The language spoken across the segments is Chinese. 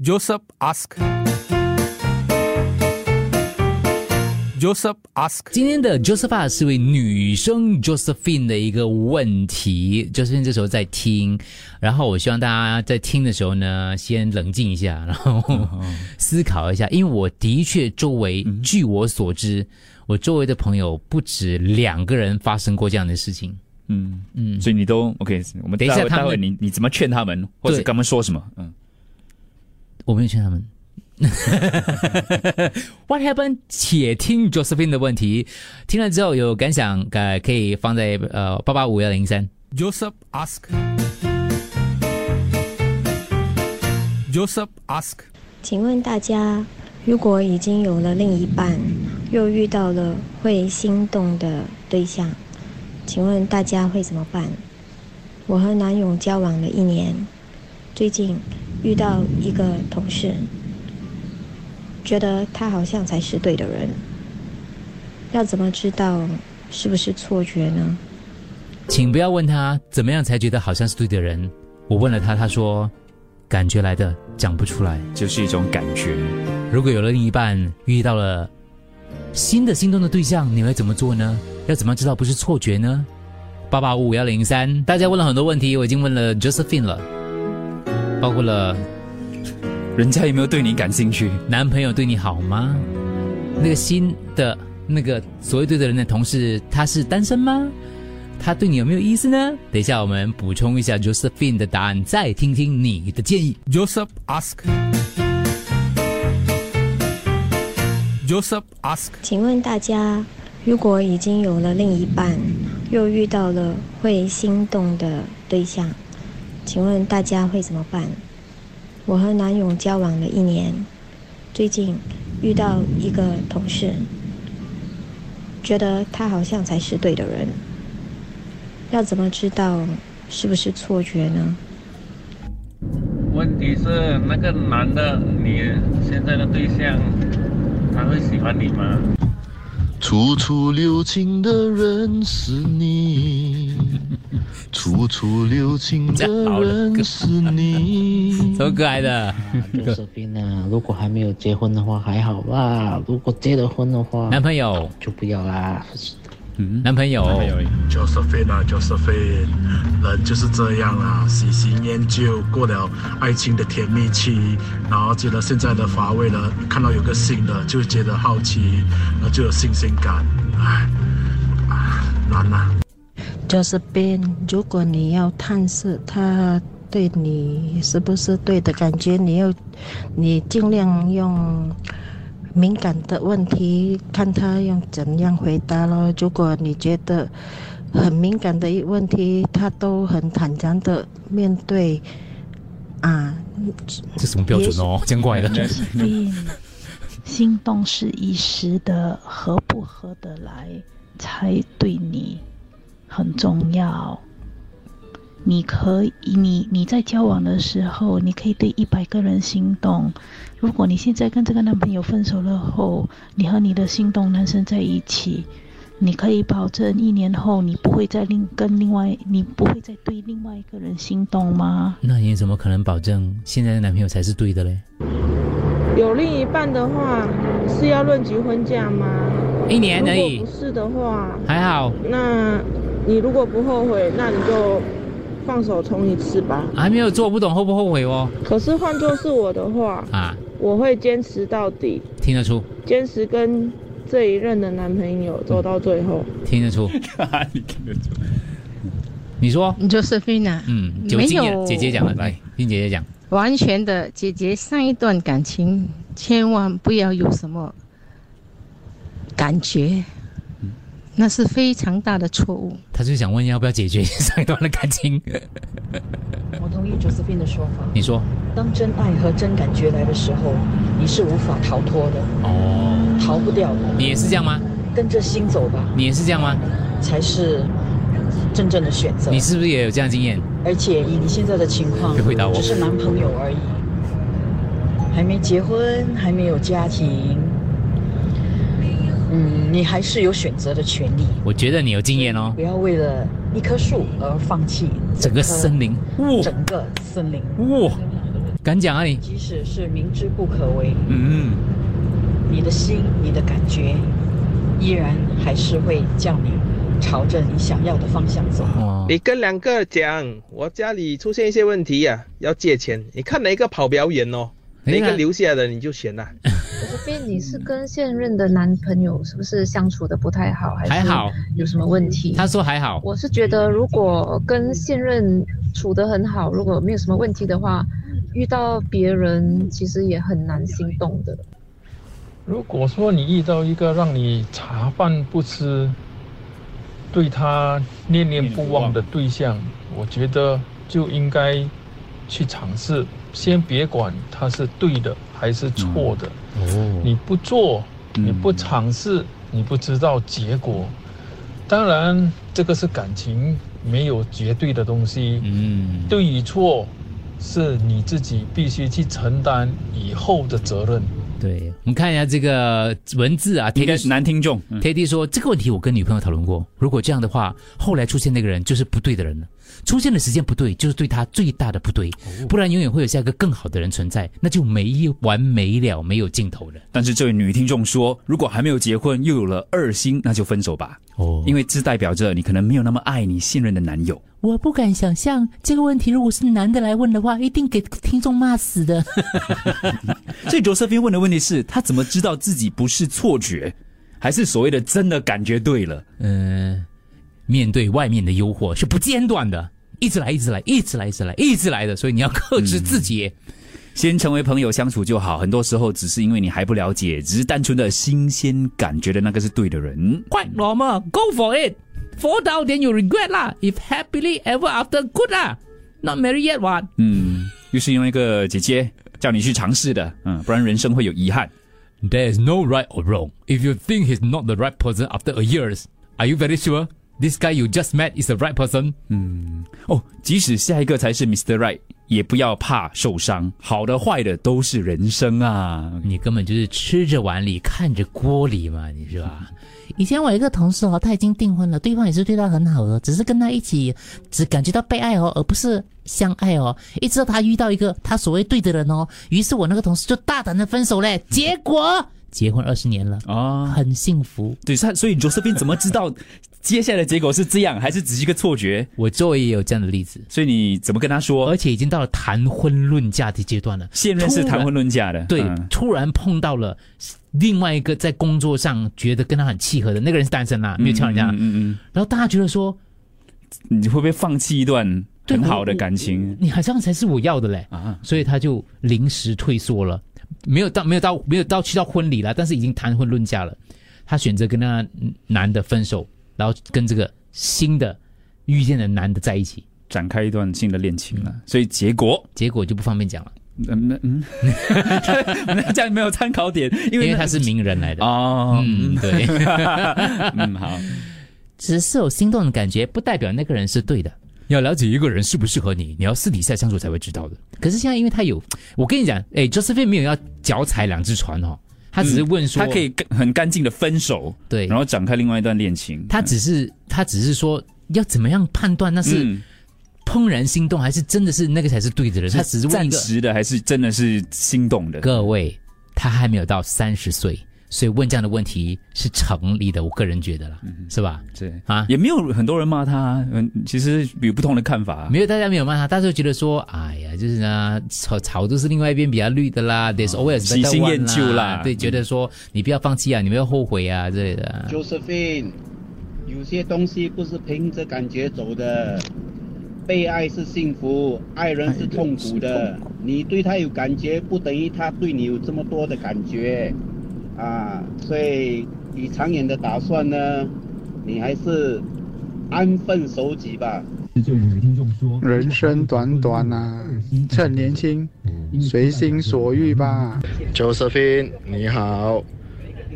Joseph ask. Joseph ask. 今天的 Josepha 是位女生 Josephine 的一个问题，Josephine 这时候在听，然后我希望大家在听的时候呢，先冷静一下，然后思考一下，因为我的确周围，据我所知，我周围的朋友不止两个人发生过这样的事情。嗯嗯，所以你都 OK，我们等一下他们你你怎么劝他们，或者对跟他们说什么？嗯，我没有劝他们。What happened？且听 Josephine 的问题，听了之后有感想，呃，可以放在呃八八五幺零三。Joseph ask. Joseph ask. 请问大家，如果已经有了另一半，又遇到了会心动的对象，请问大家会怎么办？我和男友交往了一年，最近遇到一个同事，觉得他好像才是对的人，要怎么知道是不是错觉呢？请不要问他怎么样才觉得好像是对的人。我问了他，他说感觉来的，讲不出来。就是一种感觉。如果有了另一半，遇到了新的心动的对象，你会怎么做呢？要怎么知道不是错觉呢？八八五五幺零三，大家问了很多问题，我已经问了 Josephine 了，包括了人家有没有对你感兴趣？男朋友对你好吗？那个新的那个所谓对的人的同事，他是单身吗？他对你有没有意思呢？等一下我们补充一下 Josephine 的答案，再听听你的建议。Joseph ask. Joseph ask. 请问大家，如果已经有了另一半，又遇到了会心动的对象，请问大家会怎么办？我和男友交往了一年，最近遇到一个同事，觉得他好像才是对的人，要怎么知道是不是错觉呢？问题是那个男的，你现在的对象，他会喜欢你吗？处处留情的人是你，处处留情的人是你。什么可爱的？就是斌啊，如果还没有结婚的话还好吧，如果结了婚的话男朋友，就不要啦。男朋友，Josephine 啊，Josephine，人就是这样啊，喜新厌旧，过了爱情的甜蜜期，然后觉得现在的乏味了，看到有个新的，就觉得好奇，然后就有新鲜感，唉，唉难啊。就是边，如果你要探视他对你是不是对的感觉，你要你尽量用敏感的问题，看他用怎样回答咯。如果你觉得很敏感的一问题，他都很坦然的面对，啊，这什么标准哦？见怪了。病，心动是一时的，合不合得来才对你很重要。你可以，你你在交往的时候，你可以对一百个人心动。如果你现在跟这个男朋友分手了后，你和你的心动男生在一起，你可以保证一年后你不会再另跟另外，你不会再对另外一个人心动吗？那你怎么可能保证现在的男朋友才是对的嘞？有另一半的话，是要论及婚嫁吗？一年而已如果不是的话，还好，那你如果不后悔，那你就放手冲一次吧。还没有做，不懂后不后悔哦。可是换做是我的话，啊，我会坚持到底，听得出，坚持跟这一任的男朋友走到最后。听得出。你听得出？你说，Josephine，嗯，有没，有姐姐讲的，来，听姐姐讲。完全的，姐姐上一段感情千万不要有什么感觉，那是非常大的错误。他就想问要不要解决上一段的感情。我同意 Josephine 的说法。你说，当真爱和真感觉来的时候，你是无法逃脱的，哦，逃不掉的。你也是这样吗？跟着心走吧，你也是这样吗？才是真正的选择。你是不是也有这样经验？而且以你现在的情况，回答我只是男朋友而已，还没结婚，还没有家庭。嗯，你还是有选择的权利。我觉得你有经验哦不。要为了一棵树而放弃整个森林，整个森林。哇，敢讲啊你？即使是明知不可为，嗯，你的心、你的感觉，依然还是会叫你朝着你想要的方向走。你跟两个讲，我家里出现一些问题呀、要借钱，你看哪一个跑表演哦，哪一个留下的你就选啦。这边你是跟现任的男朋友是不是相处的不太好，还还好有什么问题？他说还好，我是觉得如果跟现任处得很好，如果没有什么问题的话，遇到别人其实也很难心动的。如果说你遇到一个让你茶饭不思，对他念念不忘的对象，我觉得就应该去尝试，先别管他是对的还是错的。哦，你不做，你不尝试，你不知道结果。当然，这个是感情，没有绝对的东西。嗯，对与错，是你自己必须去承担以后的责任。对，我们看一下这个文字啊，应该是男听众。Teddy 说这个问题我跟女朋友讨论过，如果这样的话，后来出现那个人就是不对的人了。出现的时间不对，就是对他最大的不对，不然永远会有下一个更好的人存在，那就没完没了，没有尽头了。但是这位女听众说，如果还没有结婚又有了二心，那就分手吧。哦，因为这代表着你可能没有那么爱你信任的男友。我不敢想象这个问题，如果是男的来问的话，一定给听众骂死的。所以卓瑟菲问的问题是，他怎么知道自己不是错觉，还是所谓的真的感觉对了？嗯、面对外面的诱惑是不间断的，一直来，一直来，一直来，一直来，一直来的，所以你要克制自己。先成为朋友相处就好，很多时候只是因为你还不了解，只是单纯的新鲜感，觉的那个是对的人。Quite normal, go for it. Fall down then you regret 啦。If happily ever after, good 啦。Not married yet, what? 嗯，又是因为一个姐姐叫你去尝试的，嗯，不然人生会有遗憾。There is no right or wrong. If you think he's not the right person after a years, are you very sure this guy you just met is the right person? 嗯，哦，即使下一个才是 Mr. Right，也不要怕受伤，好的坏的都是人生啊。你根本就是吃着碗里看着锅里嘛，你是吧？以前我一个同事哦，他已经订婚了，对方也是对他很好的，只是跟他一起只感觉到被爱哦，而不是相爱哦。一直到他遇到一个他所谓对的人哦，于是我那个同事就大胆的分手嘞，结果结婚二十年了啊，很幸福。对，他所以 Josephine 怎么知道接下来的结果是这样，还是只是一个错觉？我周围也有这样的例子，所以你怎么跟他说？而且已经到了谈婚论嫁的阶段了。现任是谈婚论嫁的，对，嗯突然碰到了另外一个在工作上觉得跟他很契合的那个人是单身啦，没有敲人家，嗯嗯嗯然后大家觉得说嗯，你会不会放弃一段很好的感情？你好像才是我要的嘞啊，所以他就临时退缩了，没有到没有到没有到去到婚礼了，但是已经谈婚论嫁了。他选择跟那男的分手，然后跟这个新的遇见的男的在一起，展开一段新的恋情了。所以结果结果就不方便讲了，嗯嗯，这样没有参考点，因因为为他是名人来的。哦，嗯，对，嗯好，只是有心动的感觉，不代表那个人是对的。要了解一个人适不适合你，你要私底下相处才会知道的。可是现在因为他有，我跟你讲，哎，Josephine 没有要脚踩两只船哦，他只是问说，嗯他可以很干净的分手，对，然后展开另外一段恋情。他只是他只是说要怎么样判断那是嗯怦然心动，还是真的是那个才是对的人？他只是暂时的，还是真的是心动的？各位，他还没有到三十岁，所以问这样的问题是成立的。我个人觉得啦，是吧？对啊，也没有很多人骂他，嗯，其实有不同的看法。没有，大家没有骂他，大家都觉得说，哎呀，就是呢，草草都是另外一边比较绿的啦，there's always 喜新厌旧啦对，觉得说你不要放弃啊，你不要后悔啊之类的。Josephine，有些东西不是凭着感觉走的，被爱是幸福，爱人是痛苦的。你对他有感觉，不等于他对你有这么多的感觉，啊，所以以长远的打算呢，你还是安分守己吧。人生短短啊，趁年轻，随心所欲吧。Josephine，你好，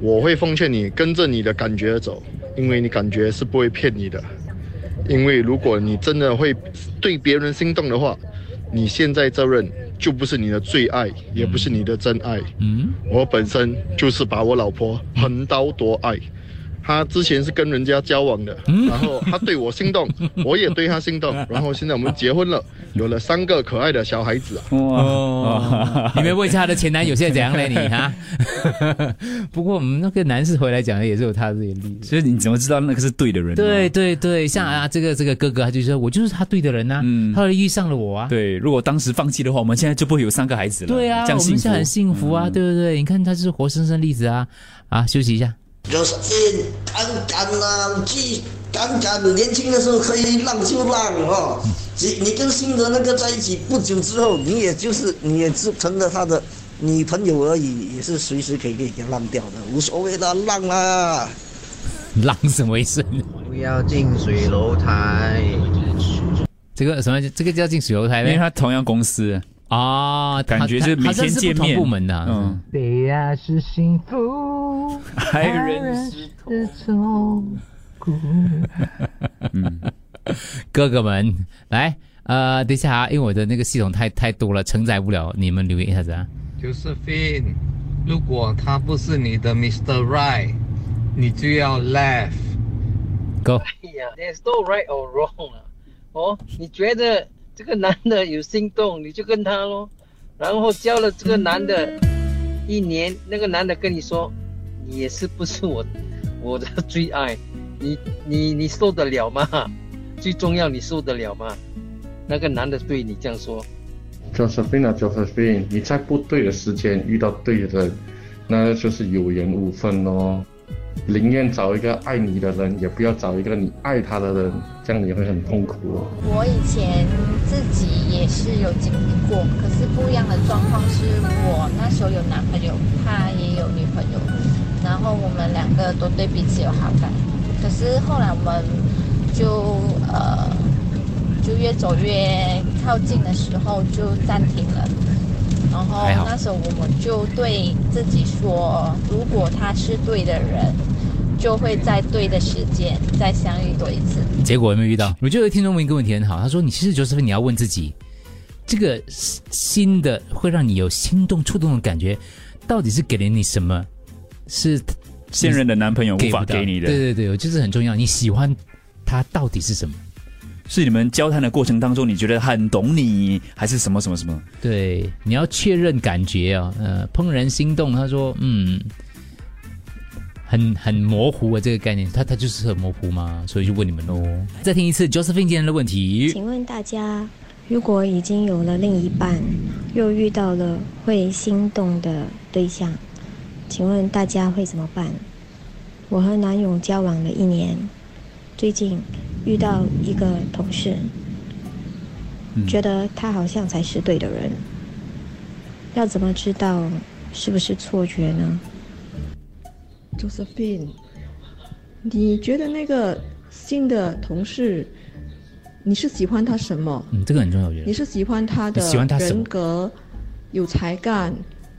我会奉劝你跟着你的感觉走，因为你感觉是不会骗你的。因为如果你真的会对别人心动的话，你现在这任就不是你的最爱，也不是你的真爱。嗯，我本身就是把我老婆横刀夺爱，他之前是跟人家交往的，然后他对我心动，我也对他心动，然后现在我们结婚了，有了三个可爱的小孩子啊！哦，你没问一下他的前男友现在怎样嘞？你哈？不过我们那个男士回来讲的也是有他的例子，所以你怎么知道那个是对的人？对对对，像啊这个这个哥哥，他就说我就是他对的人呐，后来遇上了我啊。对，如果当时放弃的话，我们现在就不会有三个孩子了。对啊，我们现在很幸福啊，对不对？你看他是活生生例子啊！啊，休息一下。就是敢敢呐，去敢敢年轻的时候可以浪就浪哦。你你跟新的那个在一起不久之后，你也就是你也是成了他的女朋友而已，也是随时可以给他浪掉的，无所谓的浪啦。浪什么意思？不要近水楼台。这个什么？这个叫近水楼台？因为他同样公司。啊，感觉是每天见面。部门的，嗯。对呀，是幸福，爱人是痛苦。嗯，哥哥们，来，呃，等一下啊，因为我的那个系统太太多了，承载不了，你们留言一下子啊。Josephine，如果他不是你的 Mr. Right，你就要 left。Go。哎呀，There's no right or wrong 啊。哦，你觉得？这个男的有心动，你就跟他咯，然后交了这个男的一年，那个男的跟你说，你也是不是我我的最爱，你你你受得了吗？最重要你受得了吗？那个男的对你这样说，Josephine 啊，Josephine，你在不对的时间遇到对的人，那就是有缘无分哦。宁愿找一个爱你的人，也不要找一个你爱他的人，这样你会很痛苦。我以前自己也是有经历过，可是不一样的状况是我那时候有男朋友，他也有女朋友，然后我们两个都对彼此有好感，可是后来我们就呃就越走越靠近的时候就暂停了。然后那时候我们就对自己说，如果他是对的人，就会在对的时间再相遇多一次。结果有没有遇到？我觉得听众问一个问题很好，他说：“你其实就是你要问自己，这个新的会让你有心动触动的感觉，到底是给了你什么？是现任的男朋友无法给你的？对对对，就是很重要。你喜欢他到底是什么？”是你们交谈的过程当中，你觉得他很懂你，还是什么什么什么？对，你要确认感觉啊，呃，怦然心动。他说，嗯，很很模糊啊，这个概念，他他就是很模糊嘛，所以就问你们喽。再听一次 Josephine 今天的问题，请问大家，如果已经有了另一半，又遇到了会心动的对象，请问大家会怎么办？我和男友交往了一年，最近。遇到一个同事，觉得他好像才是对的人，要怎么知道是不是错觉呢？Josephine，你觉得那个新的同事，你是喜欢他什么？嗯，这个很重要，我觉得。你是喜欢他的人格，有才干，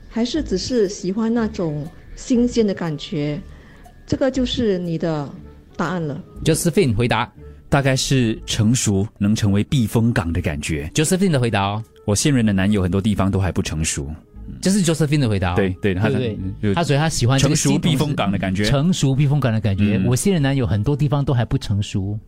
还是只是喜欢那种新鲜的感觉？这个就是你的答案了。Josephine 回答。大概是成熟能成为避风港的感觉。Josephine 的回答哦，我现任的男友很多地方都还不成熟，这是 Josephine 的回答。对对，他对，他所以他喜欢成熟避风港的感觉。成熟避风港的感觉，我现任男友很多地方都还不成熟。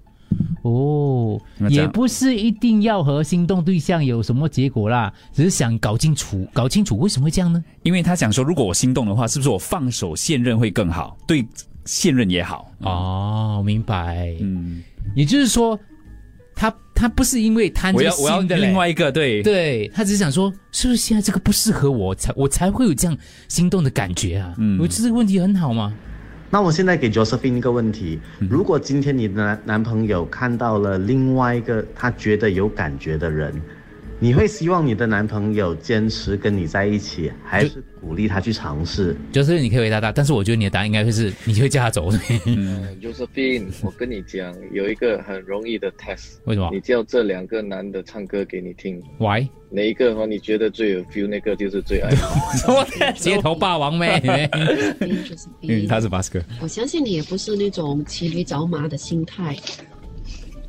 哦，也不是一定要和心动对象有什么结果啦，只是想搞清楚，搞清楚为什么会这样呢？因为他想说，如果我心动的话，是不是我放手现任会更好？对现任也好。哦，明白。嗯。也就是说，他他不是因为贪这新的另外一个，对对，他只是想说，是不是现在这个不适合我，才我才会有这样心动的感觉啊？嗯，我觉得这个问题很好吗？那我现在给 Josephine 一个问题：如果今天你的男男朋友看到了另外一个他觉得有感觉的人？你会希望你的男朋友坚持跟你在一起，还是鼓励他去尝试？就是你可以回答他，但是我觉得你的答案应该会是，你会叫他走。嗯，Josephine，我跟你讲，有一个很容易的 test。为什么？你叫这两个男的唱歌给你听。Why？哪一个话你觉得最有 feel？那个就是最爱。街头霸王妹。嗯，他是巴斯克。我相信你也不是那种骑驴找马的心态。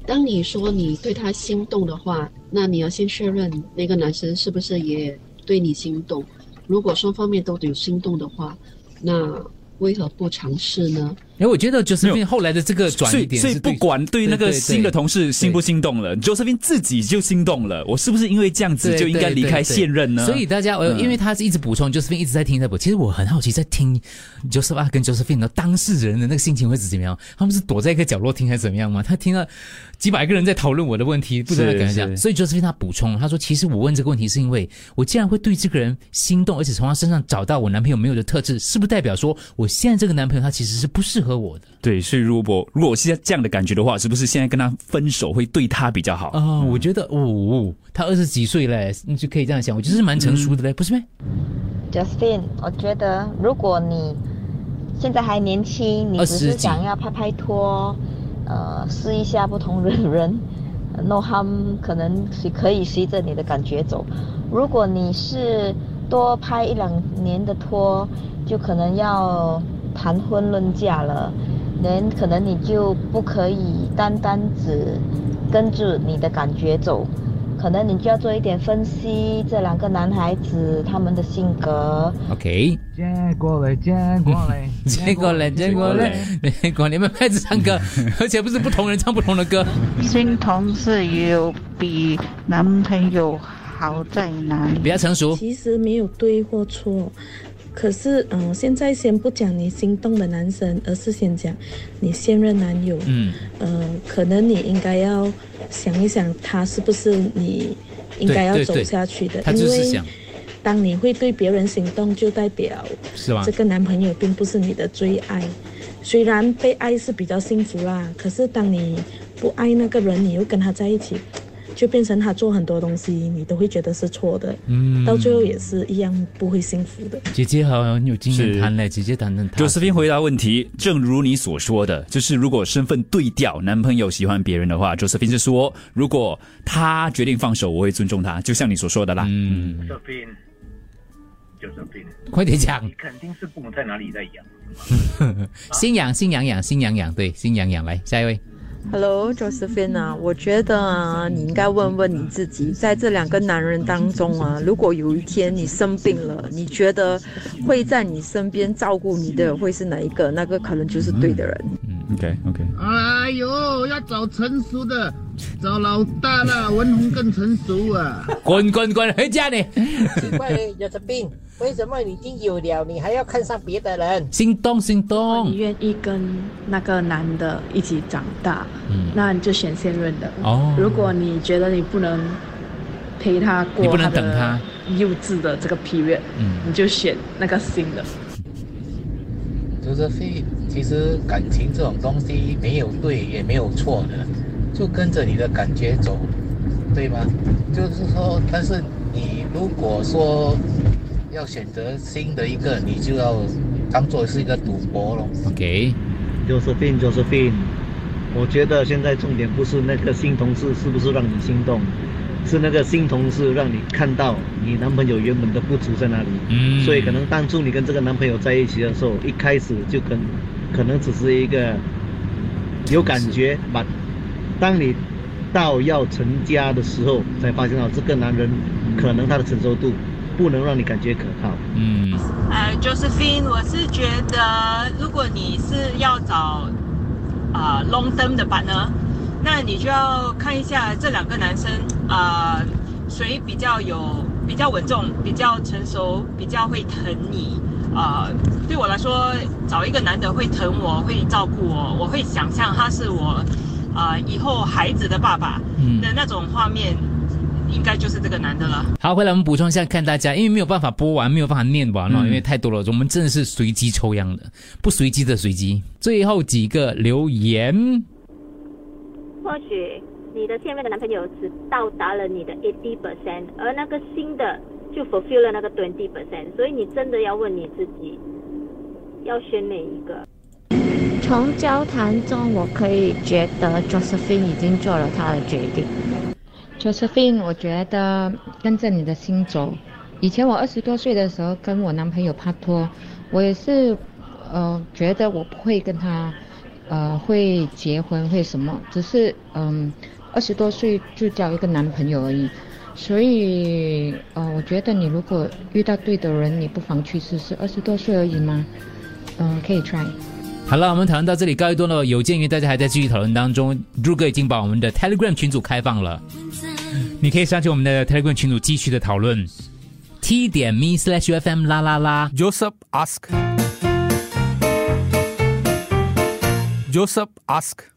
当你说你对他心动的话，那你要先确认那个男生是不是也对你心动。如果双方面都有心动的话，那为何不尝试呢？哎，我觉得 Josephine 后来的这个转所以一点是对，所以不管对那个新的同事心不心动了，Josephine 自己就心动了。我是不是因为这样子对就应该离开现任呢？所以大家，呃，嗯因为他是一直补充，Josephine 一直在听在补。其实我很好奇，在听 Joseph 跟 Josephine 的当事人的那个心情会是怎么样？他们是躲在一个角落听还是怎么样吗？他听了几百个人在讨论我的问题，不知道该怎么讲。是所以 Josephine 他补充，他说：“其实我问这个问题是因为我既然会对这个人心动，而且从他身上找到我男朋友没有的特质，是不是代表说我现在这个男朋友他其实是不适合我的？”对，所以如果如果我现在这样的感觉的话，是不是现在跟他分手会对他比较好？啊、我觉得哦，他二十几岁嘞，你就可以这样想，我觉得是蛮成熟的嘞，不是吗？Justin，我觉得如果你现在还年轻，你只是想要拍拍拖，呃，试一下不同的人呃，no harm，可能是可以随着你的感觉走。如果你是多拍一两年的拖，就可能要谈婚论嫁了，人可能你就不可以单单只跟着你的感觉走。可能你就要做一点分析，这两个男孩子他们的性格，OK，接过来，接过来，接过来，接过来，结果你们开始唱歌，而且不是不同人唱不同的歌。新同事有比男朋友好在哪里？比较成熟。其实没有对或错，可是嗯、呃现在先不讲你心动的男生，而是先讲你现任男友。嗯，呃，可能你应该要想一想，他是不是你应该要走下去的，他因为就是想当你会对别人心动，就代表这个男朋友并不是你的最爱。虽然被爱是比较幸福啦，可是当你不爱那个人，你又跟他在一起，就变成他做很多东西，你都会觉得是错的。嗯到最后也是一样不会幸福的。姐姐好像有经验是谈嘞，姐姐谈谈谈。Josephine 回答问题，正如你所说的，就是如果身份对调，男朋友喜欢别人的话，Josephine 是说，如果他决定放手，我会尊重他，就像你所说的啦。嗯，Josephine，Josephine，快点讲你肯定是不懂在哪里在养。心痒心痒痒心痒痒，对，心痒痒。来下一位，Hello，Josephine 啊，我觉得啊，你应该问问你自己，在这两个男人当中啊，如果有一天你生病了，你觉得会在你身边照顾你的会是哪一个？那个可能就是对的人。嗯 OK OK，哎呦，要找成熟的，找老大了，文红更成熟啊。滚滚滚回家你！奇怪嘞，有着病，为什么你已经有了，你还要看上别的人？心动心动。你愿意跟那个男的一起长大，嗯那你就选现任的。哦如果你觉得你不能陪他过，你不能等他幼稚的这个 period，嗯你就选那个新的。就是非，其实感情这种东西没有对也没有错的，就跟着你的感觉走，对吗？就是说，但是你如果说要选择新的一个，你就要当做是一个赌博了。OK，Josephine Josephine，我觉得现在重点不是那个新同事是不是让你心动，是那个新同事让你看到你男朋友原本的不足在哪里。嗯所以可能当初你跟这个男朋友在一起的时候，一开始就跟可能只是一个有感觉，吧当你到要成家的时候，才发现到这个男人可能他的承受度不能让你感觉可靠。嗯，呃，Josephine，我是觉得，如果你是要找啊、呃 long term 的 partner，那你就要看一下这两个男生啊、呃谁比较有比较稳重、比较成熟、比较会疼你。啊、对我来说，找一个男的会疼我、会照顾我，我会想象他是我啊、以后孩子的爸爸嗯的那种画面，应该就是这个男的了。好，回来我们补充一下，看大家，因为没有办法播完，没有办法念完了，嗯因为太多了，我们真的是随机抽样的，不随机的随机。最后几个留言，或许你的现任的男朋友只到达了你的 eighty percent，而那个新的就 fulfill 了那个 twenty percent，所以你真的要问你自己，要选哪一个？从交谈中，我可以觉得 Josephine 已经做了她的决定。Sofin，我觉得跟着你的心走。以前我二十多岁的时候跟我男朋友拍拖，我也是，呃，觉得我不会跟他，呃，会结婚会什么，只是嗯，二十多岁就交一个男朋友而已。所以，呃，我觉得你如果遇到对的人，你不妨去试试。二十多岁而已嘛，嗯、可以 try。好了，我们讨论到这里告一段落。有鉴于大家还在继续讨论当中，朱哥已经把我们的 Telegram 群组开放了，你可以上去我们的 Telegram 群组继续的讨论。T 点 me slash UFM 啦啦啦。Joseph ask. Joseph ask.